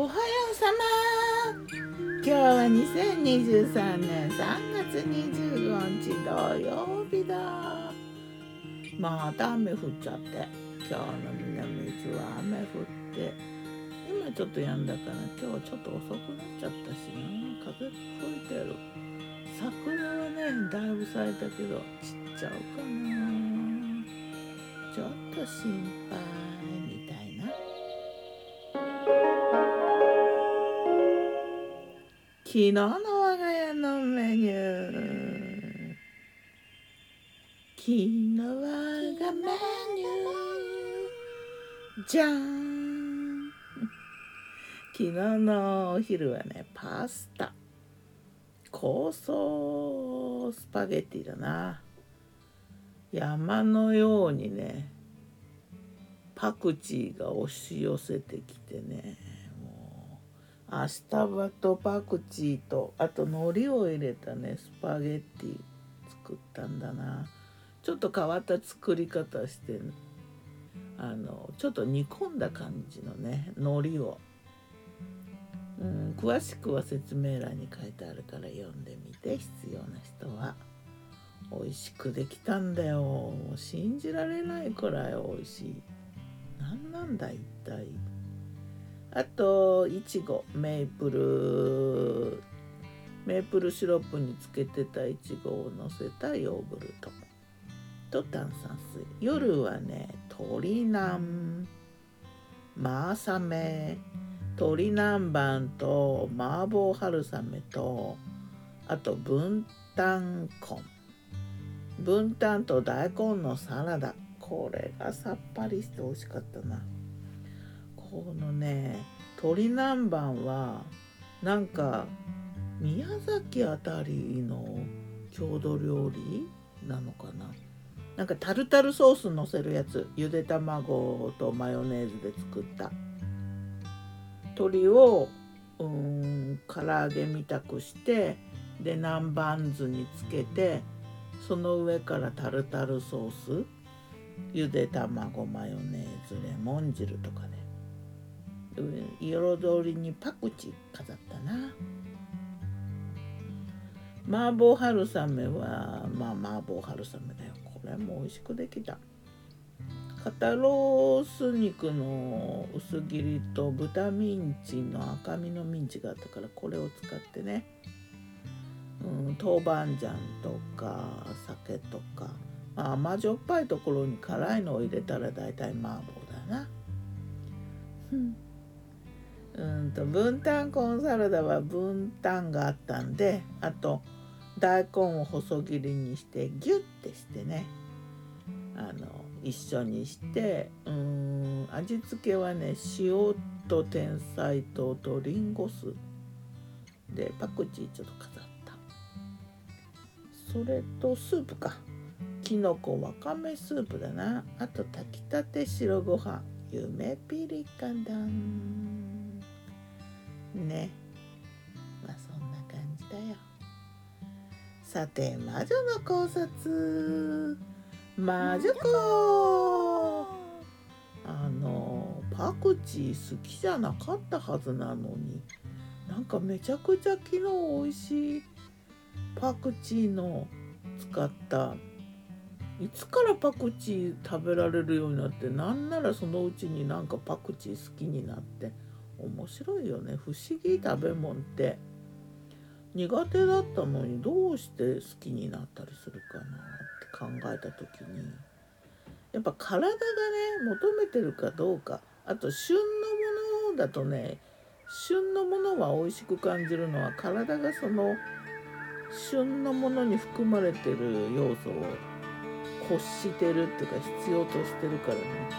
おはようさま今日は2023年3月25日土曜日。だまた雨降っちゃって今日の南伊豆は雨降って今ちょっと止んだから今日ちょっと遅くなっちゃったしな風吹いてる桜はねだいぶ咲いたけど散っちゃうかなちょっと心配。みたい昨日の我が家のメニュー。昨日我がメニュー。じゃん。昨日のお昼はねパスタ。香草スパゲティだな。山のようにねパクチーが押し寄せてきてね。アスタバとパクチーとあと海苔を入れたねスパゲッティ作ったんだな。ちょっと変わった作り方してあのちょっと煮込んだ感じのね海苔を、うん、詳しくは説明欄に書いてあるから読んでみて必要な人は。美味しくできたんだよ。もう信じられないくらい美味しい。何なんだ一体。あといちごメープル。メープルシロップにつけてたいちごをのせたヨーグルト。と炭酸水。夜はね鶏南。マーサメ。鶏南蛮と麻婆春雨とあと文旦根分担と大根のサラダ。これがさっぱりして美味しかったな。このね鶏南蛮はなんか宮崎あたりの郷土料理なのかな？なんかタルタルソースのせるやつ。ゆで卵とマヨネーズで作った。鶏をうん唐揚げみたくしてで南蛮酢につけてその上からタルタルソースゆで卵マヨネーズレモン汁とかね。彩りにパクチー飾ったな。麻婆春雨はまあ麻婆春雨だよ。これも美味しくできた。肩ロース肉の薄切りと豚ミンチの赤身のミンチがあったからこれを使ってね。うん、豆板醤とか酒とか、まあ、甘じょっぱいところに辛いのを入れたら大体麻婆だな。うん。うんと分担コンサラダは分担があったんであと大根を細切りにしてギュッてしてねあの一緒にしてうん味付けはね塩と天才糖とリンゴ酢でパクチーちょっと飾ってそれとスープか。きのこわかめスープだな。あと炊きたて白ご飯。夢ピリカだん。ね。まあそんな感じだよ。さて魔女の考察。魔女子。あのパクチー好きじゃなかったはずなのになんかめちゃくちゃ昨日美味しいパクチーの使った。いつからパクチー食べられるようになってなんならそのうちになんかパクチー好きになって。面白いよね。不思議食べ物って。苦手だったのにどうして好きになったりするかなって考えた時に。やっぱ体がね求めてるかどうか。あと旬のものだとね旬のものは美味しく感じるのは体がその旬のものに含まれてる要素を欲してるっていうか必要としてるからね。やっ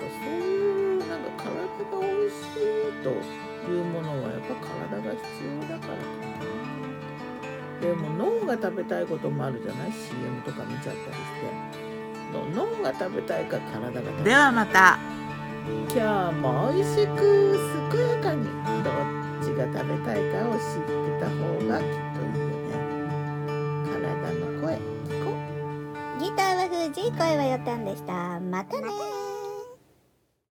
ぱそう体が美味しいというものはやっぱ体が必要だからかな。でも脳が食べたいこともあるじゃない？CM とか見ちゃったりして。脳が食べたいか体が食べたいではまた。今日も美味しく健やかにどっちが食べたいかを知ってた方がきっといいギターは藤井声はよたんでした。またね